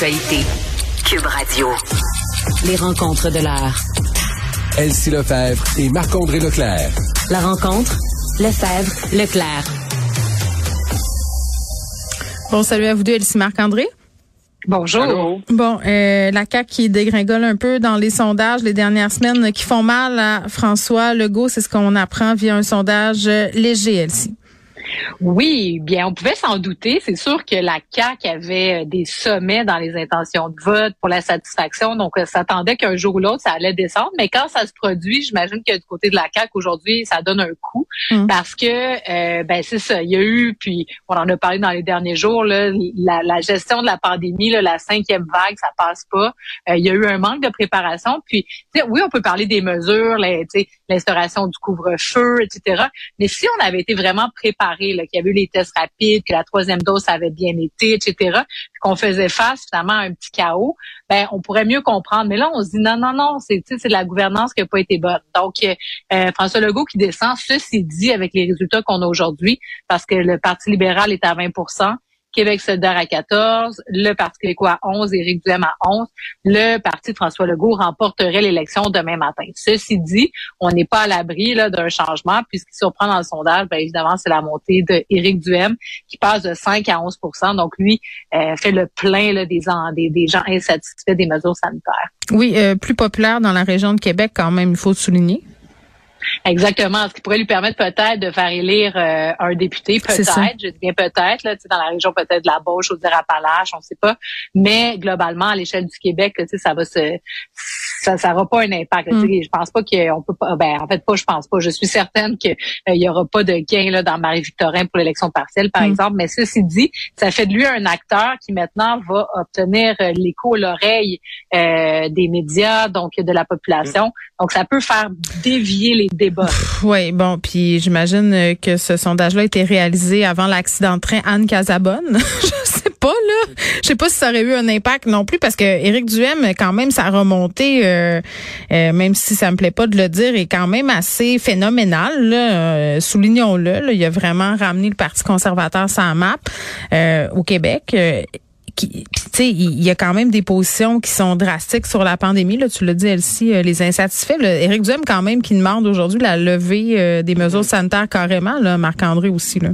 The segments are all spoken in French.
l'actualité. Cube Radio. Les rencontres de l'heure. Elsie Lefebvre et Marc-André Leclerc. La rencontre, Lefebvre, Leclerc. Bon, salut à vous deux, Elsie Marc-André. Bonjour. Bon, euh, la CAQ qui dégringole un peu dans les sondages les dernières semaines qui font mal à François Legault, c'est ce qu'on apprend via un sondage léger, Elsie. Oui, bien, on pouvait s'en douter. C'est sûr que la CAQ avait euh, des sommets dans les intentions de vote pour la satisfaction, donc ça euh, s'attendait qu'un jour ou l'autre, ça allait descendre. Mais quand ça se produit, j'imagine que du côté de la CAQ, aujourd'hui, ça donne un coup mm. parce que, euh, ben c'est ça, il y a eu, puis on en a parlé dans les derniers jours, là, la, gestion de la pandémie, là, la cinquième vague, ça passe pas. il y a eu un manque de préparation. Puis, oui, on peut parler des mesures, l'instauration du couvre-feu, etc. Mais si on avait été vraiment préparé qu'il y avait eu les tests rapides, que la troisième dose avait bien été, etc., qu'on faisait face finalement à un petit chaos, ben on pourrait mieux comprendre. Mais là, on se dit non, non, non, c'est c'est de la gouvernance qui n'a pas été bonne. Donc, euh, François Legault qui descend, ceci dit, avec les résultats qu'on a aujourd'hui, parce que le Parti libéral est à 20 Québec solidaire à 14, le Parti québécois à 11, Éric Duhem à 11. Le Parti de François Legault remporterait l'élection demain matin. Ceci dit, on n'est pas à l'abri d'un changement, puisqu'il surprend dans le sondage, bien évidemment, c'est la montée d'Éric Duhem qui passe de 5 à 11% Donc, lui euh, fait le plein là, des, des, des, gens insatisfaits des mesures sanitaires. Oui, euh, plus populaire dans la région de Québec quand même, il faut souligner. Exactement. Ce qui pourrait lui permettre peut-être de faire élire euh, un député, peut-être, je dis bien peut-être, là, dans la région peut-être de la Beauce ou de on ne sait pas. Mais globalement, à l'échelle du Québec, ça va se ça n'aura pas un impact. Mm. Je pense pas qu'on peut pas. Ben, en fait, pas, je pense pas. Je suis certaine qu'il euh, y aura pas de gain là, dans Marie-Victorin pour l'élection partielle, par mm. exemple. Mais ceci dit, ça fait de lui un acteur qui maintenant va obtenir euh, l'écho l'oreille des médias, donc de la population. Donc, ça peut faire dévier les débats. Oui, bon, puis j'imagine euh, que ce sondage-là a été réalisé avant l'accident de train Anne Casabonne. je sais pas, là. Je sais pas si ça aurait eu un impact non plus, parce que Éric Duhem, quand même, sa remontée, euh, euh, même si ça me plaît pas de le dire, est quand même assez phénoménale. Là. Soulignons-le. Il a vraiment ramené le Parti conservateur sans map au Québec tu sais, il y a quand même des positions qui sont drastiques sur la pandémie. Là, tu l'as dit, Elsie, euh, les insatisfaits. Là, Éric Duhem, quand même, qui demande aujourd'hui la levée euh, des mesures sanitaires carrément. Là, Marc-André aussi. Là.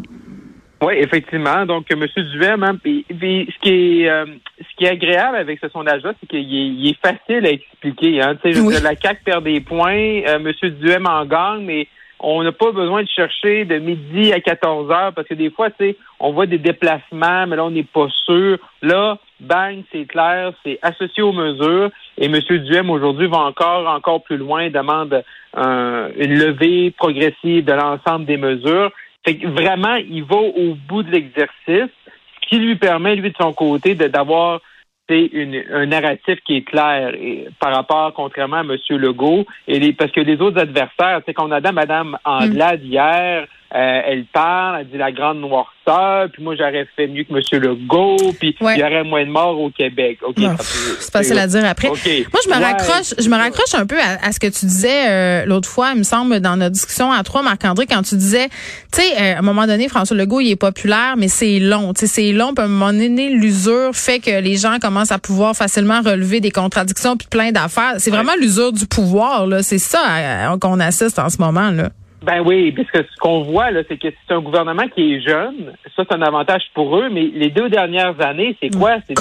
Oui, effectivement. Donc, M. Duhem, hein, ce qui est euh, ce qui est agréable avec ce sondage-là, c'est qu'il est, facile à expliquer. Hein. La CAC perd des points, M. Duhem en gagne, mais on n'a pas besoin de chercher de midi à 14 heures parce que des fois, tu sais, on voit des déplacements, mais là, on n'est pas sûr. Là, bang, c'est clair, c'est associé aux mesures. Et M. Duhem, aujourd'hui, va encore, encore plus loin, demande une levée progressive de l'ensemble des mesures. Fait que vraiment, il va au bout de l'exercice, ce qui lui permet, lui, de son côté, d'avoir c'est un narratif qui est clair par rapport, contrairement à M. Legault, et parce que les autres adversaires, c'est qu'on a Mme Anglade mm. hier, euh, elle parle, elle dit la grande noirceur, puis moi j'aurais fait mieux que M. Legault, puis il y aurait moins de morts au Québec. Ok, c'est facile à dire après. Moi je me raccroche, je me raccroche un peu à, ce que tu disais euh, l'autre fois, il me semble, dans notre discussion à trois, Marc-André, quand tu disais, tu sais, euh, à un moment donné, François Legault, il est populaire, mais c'est long. Tu sais, c'est long, puis à un moment donné, l'usure fait que les gens commencent à pouvoir facilement relever des contradictions puis plein d'affaires. C'est vraiment l'usure du pouvoir, là. C'est ça qu'on assiste en ce moment, là. Ben oui, parce que ce qu'on voit, là, c'est que c'est un gouvernement qui est jeune. Ça, c'est un avantage pour eux. Mais les deux dernières années, c'est quoi? C'est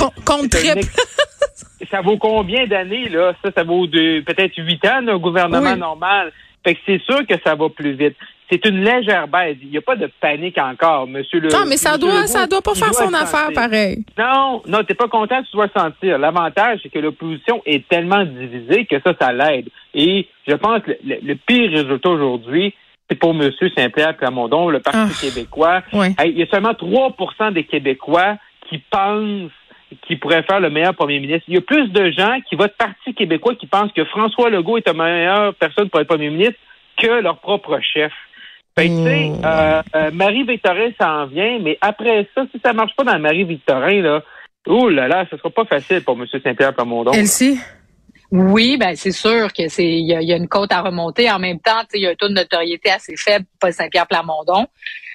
ça vaut combien d'années, là? Ça, ça vaut de peut-être huit ans, un gouvernement normal. Fait que c'est sûr que ça va plus vite. C'est une légère baisse. Il n'y a pas de panique encore, monsieur le. Non, mais ça doit, ça doit pas faire son affaire pareil. Non, non, t'es pas content, tu dois sentir. L'avantage, c'est que l'opposition est tellement divisée que ça, ça l'aide. Et je pense que le pire résultat aujourd'hui, c'est pour M. Saint-Pierre Plamondon, le Parti ah. québécois. il y a seulement 3% des Québécois qui pensent qu'il pourrait faire le meilleur premier ministre. Il y a plus de gens qui votent Parti québécois qui pensent que François Legault est la meilleure personne pour être premier ministre que leur propre chef. Fait tu sais, hmm. euh, euh, Marie-Victorin s'en vient, mais après ça, si ça marche pas dans Marie-Victorin, là, oh là là, ce sera pas facile pour M. Saint-Pierre Plamondon. Elsie? Oui, ben c'est sûr que c'est il y, a, une côte à remonter. En même temps, il y a un taux de notoriété assez faible pour Saint-Pierre Plamondon.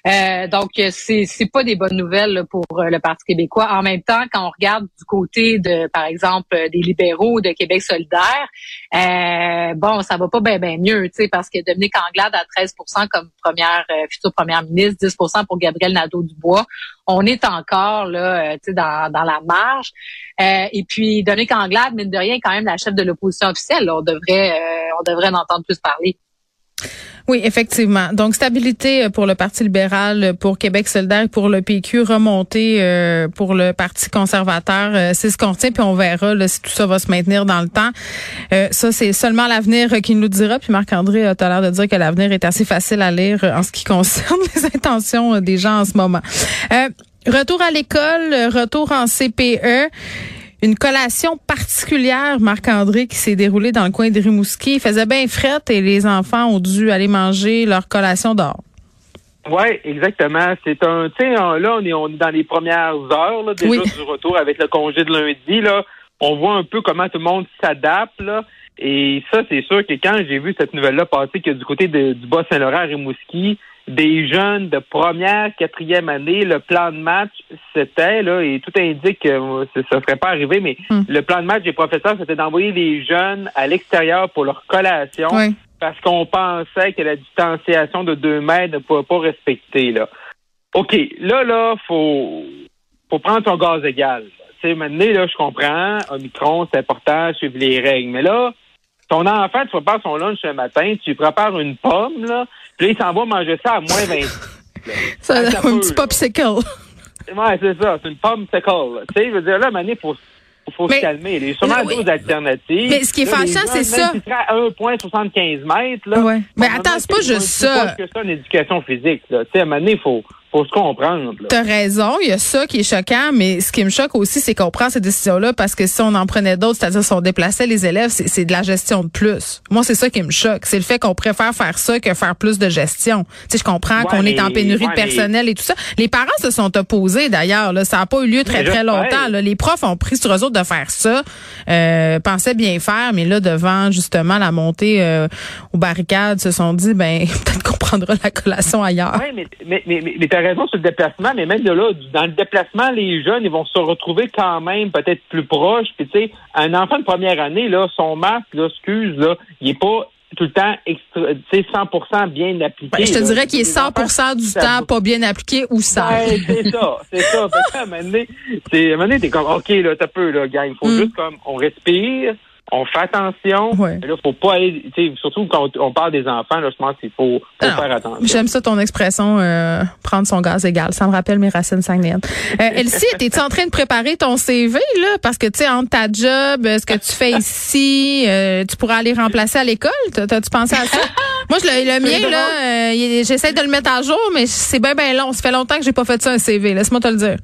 Euh, donc c'est c'est pas des bonnes nouvelles pour euh, le Parti québécois. En même temps, quand on regarde du côté de par exemple des libéraux de Québec solidaire, euh, bon, ça va pas bien ben mieux, tu sais parce que Dominique Anglade à 13% comme première euh, future première ministre, 10% pour Gabriel Nadeau-Dubois. On est encore là, tu sais dans dans la marge. et puis Dominique Anglade mine de rien quand même la chef de l'opposition officielle. on devrait on devrait en entendre plus parler. Oui, effectivement. Donc, stabilité euh, pour le Parti libéral, euh, pour Québec solidaire, pour le PQ, remontée euh, pour le Parti conservateur. c'est ce qu'on retient, puis on verra si tout ça va se maintenir dans le temps. ça, c'est seulement l'avenir qui nous dira. Puis Marc-André a l'air de dire que l'avenir est assez facile à lire en ce qui concerne les intentions des gens en ce moment. retour à l'école, retour en CPE une collation particulière, Marc-André, qui s'est déroulée dans le coin de Rimouski. Il faisait bien fret et les enfants ont dû aller manger leur collation d'or. Oui, exactement. C'est un, tu sais, là, on est, on est dans les premières heures là, déjà du retour avec le congé de lundi. Là, on voit un peu comment tout le monde s'adapte. Là. Et ça, c'est sûr que quand j'ai vu cette nouvelle-là passer que du côté de, du Bas-Saint-Laurent à Rimouski, des jeunes de première, quatrième année. Le plan de match, c'était, là, et tout indique que ça ne serait pas arrivé, mais hmm. le plan de match des professeurs, c'était d'envoyer les jeunes à l'extérieur pour leur collation parce qu'on pensait que la distanciation de deux mètres ne pouvait pas respecter, là. OK, là, là, faut, faut prendre son gaz égal. Tu sais, maintenant, là, je comprends, Omicron, c'est important, suivre les règles. Mais là, ton enfant, tu prépares son lunch ce matin, tu prépares une pomme, là, puis là, il s'en va manger ça à moins 20. ça, un petit popsicle. Ouais, c'est ça, c'est une popsicle. Tu sais, je veux dire, là, il faut faut se calmer. Il y a sûrement d'autres alternatives. Mais ce qui est fâchant, c'est ça. Tu à 1,75 mètres, là. Ouais. Mais attends, c'est pas juste ça. C'est que ça, une éducation physique, là. Tu sais, à un moment donné, il faut, faut se comprendre. T'as raison, il y a ça qui est choquant, mais ce qui me choque aussi, c'est qu'on prend ces décisions-là parce que si on en prenait d'autres, c'est-à-dire si on déplaçait les élèves, c'est de la gestion de plus. Moi, c'est ça qui me choque. C'est le fait qu'on préfère faire ça que faire plus de gestion. Tu sais, je comprends qu'on est en pénurie de personnel et tout ça. Les parents se sont opposés d'ailleurs. Ça n'a pas eu lieu très, très longtemps. Là. Les profs ont pris sur eux autres de faire ça, euh, pensaient bien faire, mais là, devant justement la montée euh, aux barricades, se sont dit, ben peut-être qu'on prendra la collation ailleurs. Mais, mais, mais, mais raison sur le déplacement, mais même de là, dans le déplacement, les jeunes, ils vont se retrouver quand même peut-être plus proches. Puis tu sais, un enfant de première année, là, son masque, là, excuse, là, il est pas tout le temps extra, 100% bien appliqué. Ben, je te dirais qu'il est 100% du temps pas bien appliqué ou ça. Ben, c'est ça, c'est ça. à un moment donné, t'es comme, OK, là, t'as peu, là, il faut mm. juste comme, on respire, on fait attention. Ouais. Là, faut pas aller, surtout quand on parle des enfants, là, je pense qu'il faut, faire attention. J'aime ça ton expression, euh, prendre son gaz égal. Ça me rappelle mes racines sanguines. Euh, Elsie, es-tu en train de préparer ton CV, là? Parce que, tu sais, entre ta job, ce que tu fais ici, euh, tu pourras aller remplacer à l'école? T'as-tu pensé à ça? Moi, je, le, mien, là, euh, j'essaie de le mettre à jour, mais c'est bien, bien long. Ça fait longtemps que j'ai pas fait ça, un CV. Laisse-moi te le dire.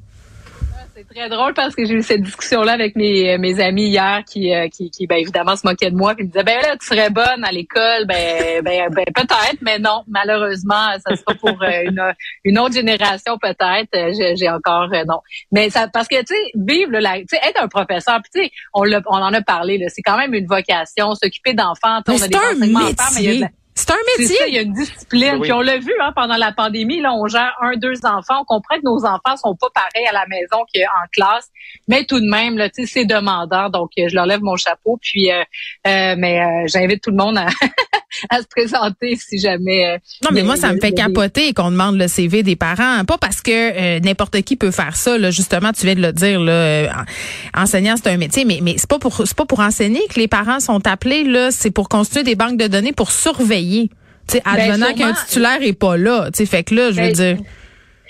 C'est très drôle parce que j'ai eu cette discussion-là avec mes, mes amis hier qui, euh, qui, qui ben, évidemment se moquaient de moi puis me disaient ben là tu serais bonne à l'école ben ben, ben peut-être mais non malheureusement ça sera pour euh, une, une autre génération peut-être. Euh, j'ai encore non. Mais ça parce que tu sais vivre là tu sais être un professeur puis tu sais on, on en a parlé là c'est quand même une vocation s'occuper d'enfants on a des enseignements mais il y a c'est un métier. il y a une discipline. Puis on l'a vu hein, pendant la pandémie, là, on gère un, deux enfants. On comprend que nos enfants sont pas pareils à la maison qu'en classe, mais tout de même, là, c'est demandant. Donc, euh, je leur lève mon chapeau. Puis, euh, euh, mais j'invite tout le monde à, à se présenter si jamais. non, mais moi, ça me fait capoter qu'on demande le CV des parents. Pas parce que n'importe qui peut faire ça. Là, justement, tu viens de le dire. Là, enseignant, c'est un métier, mais mais c'est pas pour c'est pas pour enseigner que les parents sont appelés. Là, c'est pour construire des banques de données pour surveiller tu sais, ben, advenant qu'un titulaire est pas là. Tu sais, fait que là, je veux ben, dire.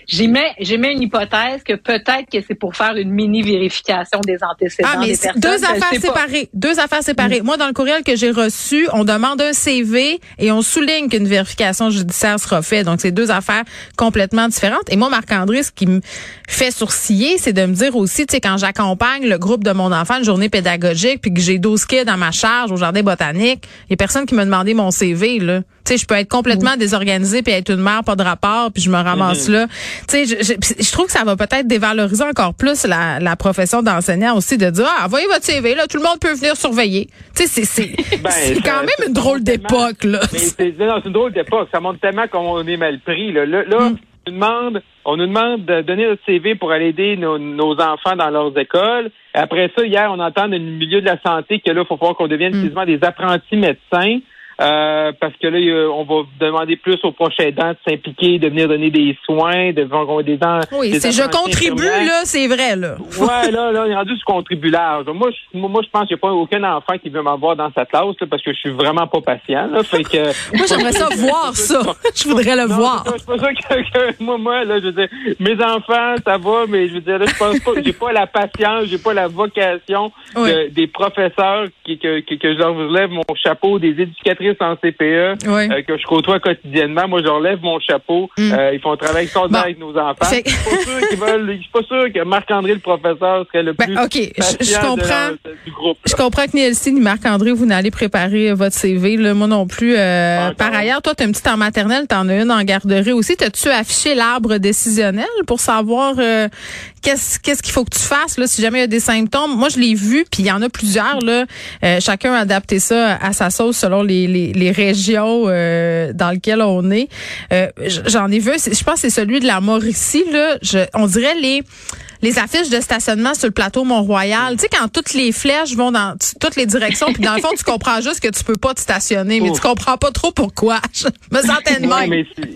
J'émets, j'émets une hypothèse que peut-être que c'est pour faire une mini vérification des antécédents ah, mais des personnes. Deux affaires séparées. Deux affaires séparées. Mm. Moi, dans le courriel que j'ai reçu, on demande un CV et on souligne qu'une vérification judiciaire sera faite. Donc, c'est deux affaires complètement différentes. Et moi, Marc-André, ce qui me fait sourciller, c'est de me dire aussi, tu sais, quand j'accompagne le groupe de mon enfant, une journée pédagogique, puis que j'ai 12 kids dans ma charge au jardin botanique, il y a personne qui m'a demandé mon CV, là. Tu sais, je peux être complètement désorganisée puis être une mère pas de rapport puis je me ramasse là. Tu sais, je, je, je trouve que ça va peut-être dévaloriser encore plus la, la profession d'enseignant aussi de dire ah voyez votre CV là, tout le monde peut venir surveiller. Tu sais, c'est c'est Ben, quand même une drôle d'époque là. Mais c'est une drôle d'époque. Ça montre tellement qu'on est mal pris. Là, là, là, Mm. on, nous demande, on nous demande de donner notre CV pour aller aider nos, nos enfants dans leurs écoles. Après ça, hier, on entend dans le milieu de la santé que là, il faut falloir qu'on devienne Mm. quasiment des apprentis médecins. Euh, parce que là, on va demander plus aux prochains aidants de s'impliquer, de venir donner des soins, de venir des dents. Oui, c'est je contribue là, c'est vrai là. Ouais, là, là, on est rendu sur contribue large. Moi, je, moi, je pense qu'il n'y a pas aucun enfant qui veut m'avoir dans sa classe, là, parce que je suis vraiment pas patient, là. Fait que. Moi j'aimerais ça voir ça. Je voudrais le Non, voir. c'est pas- que, que moi, moi, là, je veux dire, mes enfants, ça va, mais je veux dire, là, je pense pas, j'ai pas la patience, j'ai pas la vocation Oui. de- des professeurs qui, que, que, que je leur relève mon chapeau, des éducatrices en CPE, Oui. euh, que je côtoie quotidiennement. Moi, je leur lève mon chapeau. Mm. Euh, ils font un travail extraordinaire Bon. avec nos enfants. Je suis pas pas sûr que Marc-André, le professeur, serait le Ben, plus OK, je- je patient de comprends. leur- du groupe. Je comprends que ni Elsie ni Marc-André, vous n'allez préparer votre CV. Là, moi non plus. Euh, par ailleurs, toi, tu as une petite en maternelle, tu en as une en garderie aussi. T'as-tu affiché l'arbre décisionnel pour savoir qu'est-ce qu'est-ce qu'il faut que tu fasses là, si jamais il y a des symptômes? Moi, je l'ai vu, puis il y en a plusieurs. Là. Euh, chacun a adapté ça à sa sauce selon les, les, les régions euh, dans lesquelles on est. Euh, J'en ai vu, je pense que c'est celui de la Mauricie. Là. Je, on dirait les les affiches de stationnement sur le plateau Mont-Royal, tu sais, quand toutes les flèches vont dans toutes les directions, puis dans le fond, tu comprends juste que tu peux pas te stationner, mais Ouf. tu comprends pas trop pourquoi. Je me sentais de Ouais, même. mais c'est-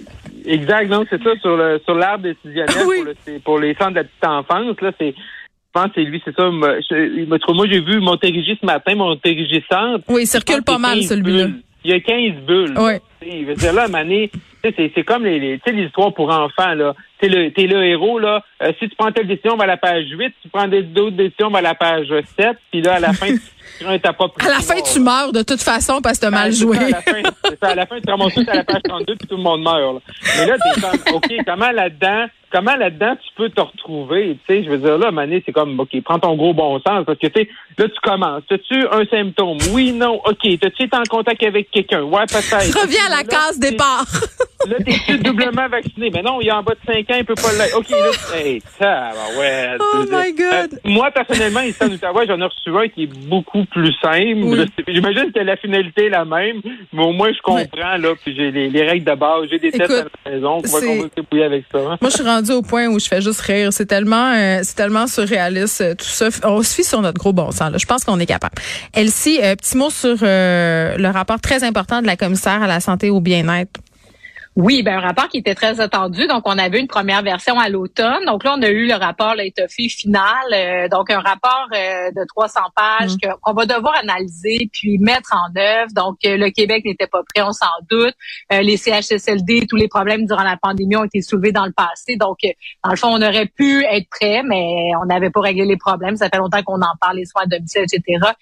exact, donc c'est ça sur le sur l'arbre décisionnel Oui. pour, le- pour les centres de la petite enfance là, c'est je pense que c'est lui, c'est ça. me- je- me trouve- moi, j'ai vu Montérégie ce matin, Montérégie Centre. Oui, il circule pas mal, 15 celui-là. Il y a 15 bulles. là. Je veux dire, là, Mané, c'est comme les, histoires pour enfants, là. T'es le, t'es le héros, là. Euh, si tu prends telle décision, on va à la page 8. Si tu prends d'autres décisions, on va à la page 7. Puis là, à la fin, tu prends ta propre À la fin, tu meurs de toute façon parce que t'as mal joué. à, la fin, c'est ça, à la fin, tu te ramasses tout à la page 32 puis tout le monde meurt. là. Mais là, t'es comme, OK, comment là-dedans, comment là-dedans tu peux te retrouver? Tu sais, je veux dire, là, Mané, c'est comme, OK, prends ton gros bon sens parce que, tu sais, là, tu commences. As-tu un symptôme? Oui, non, OK. T'as-tu été en contact avec quelqu'un? Ouais, peut-être. Reviens à la case t'es- départ. Là, t'es-tu doublement vacciné? Mais non, il est en bas de 5 ans, il peut pas l'être. OK, là, hey, ça, ouais. Oh my God. moi, personnellement, ici en Outaouais, j'en ai reçu un qui est beaucoup plus simple. Oui. J'imagine que la finalité est la même, mais au moins, je comprends, là, puis j'ai les, les règles de base, j'ai des tests à la maison, on va avec ça. hein. Moi, je suis rendue au point où je fais juste rire. C'est tellement, euh, c'est tellement surréaliste euh, tout ça. On se fie sur notre gros bon sens. Là. Je pense qu'on est capable. Elsie, euh, petit mot sur euh, le rapport très important de la commissaire à la santé et au bien-être. Oui, ben un rapport qui était très attendu. Donc, on avait une première version à l'automne. Donc là, on a eu le rapport là, étoffé final. euh, donc, un rapport euh, de 300 pages que- qu'on va devoir analyser puis mettre en œuvre. Donc, euh, le Québec n'était pas prêt, on s'en doute. Les CHSLD, tous les problèmes durant la pandémie ont été soulevés dans le passé. Donc, dans le fond, on aurait pu être prêt, mais on n'avait pas réglé les problèmes. Ça fait longtemps qu'on en parle, les soins à domicile, etc.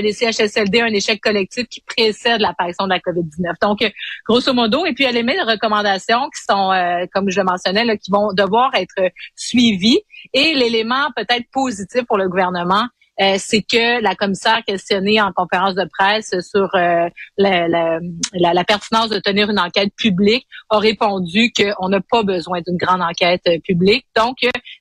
Les CHSLD, un échec collectif qui précède l'apparition de la COVID-19. Donc, grosso modo, et puis elle émet recommandations qui sont, euh, comme je le mentionnais, qui vont devoir être suivies. Et l'élément peut-être positif pour le gouvernement, euh, c'est que la commissaire questionnée en conférence de presse sur euh, la, pertinence de tenir une enquête publique a répondu qu'on n'a pas besoin d'une grande enquête publique. Donc,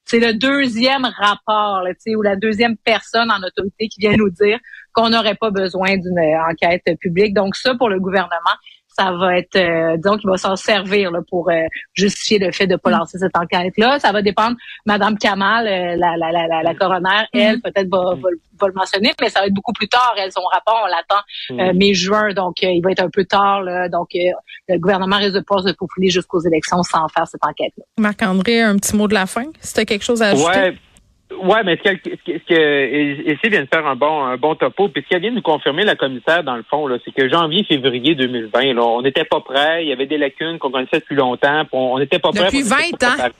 c'est le deuxième rapport, là, ou la deuxième personne en autorité qui vient nous dire qu'on n'aurait pas besoin d'une enquête publique. Donc, ça, pour le gouvernement, ça va être, euh, disons qu'il va s'en servir là, pour euh, justifier le fait de ne pas lancer cette enquête-là. Ça va dépendre. Madame Kamal, euh, la, la, la, la, la coroner, elle, peut-être va, va, va le mentionner, mais ça va être beaucoup plus tard. Elle, son rapport, on l'attend euh, mai-juin, donc euh, il va être un peu tard. Là, donc, euh, le gouvernement risque de pas se profiler jusqu'aux élections sans faire cette enquête-là. Marc-André, un petit mot de la fin, si tu as quelque chose à ajouter? Ouais. Ouais, mais ce que, ce que, ce vient de faire un bon, un bon topo, puis ce qu'elle vient de nous confirmer, la commissaire, dans le fond, là, c'est que janvier, février 2020, là, on n'était pas prêt, il y avait des lacunes qu'on connaissait depuis longtemps, puis on n'était pas prêt. Depuis puis on était 20 pas ans. préparé.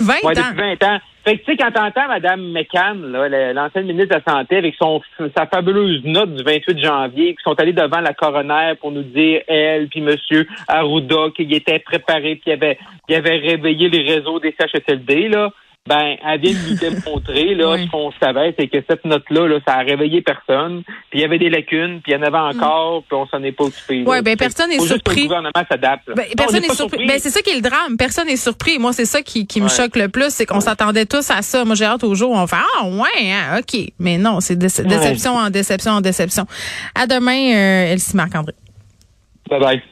20 Ouais, ans. depuis 20 ans. Fait que, tu sais, quand t'entends Mme McCann, l'ancienne ministre de la Santé, avec son, sa fabuleuse note du 28 janvier, qui sont allés devant la coroner pour nous dire, elle, puis Monsieur Arruda, qu'il était préparé, puis il avait, il avait réveillé les réseaux des CHSLD, là. Ben, elle vient de nous démontrer, là, Oui. ce qu'on savait, c'est que cette note-là, là, ça a réveillé personne, puis il y avait des lacunes, puis il y en avait encore, puis on s'en est pas occupé. Ouais, ben, personne n'est surpris. le gouvernement s'adapte. Ben, personne n'est surpris. Ben, c'est ça qui est le drame. Personne n'est surpris. Moi, c'est ça qui, qui me choque le plus, c'est qu'on s'attendait tous à ça. Moi, j'ai hâte au jour où on fait ah ouais, hein, ok. Mais non, c'est déce- déception en déception en déception. À demain, euh, Elsie Marc André. Bye bye.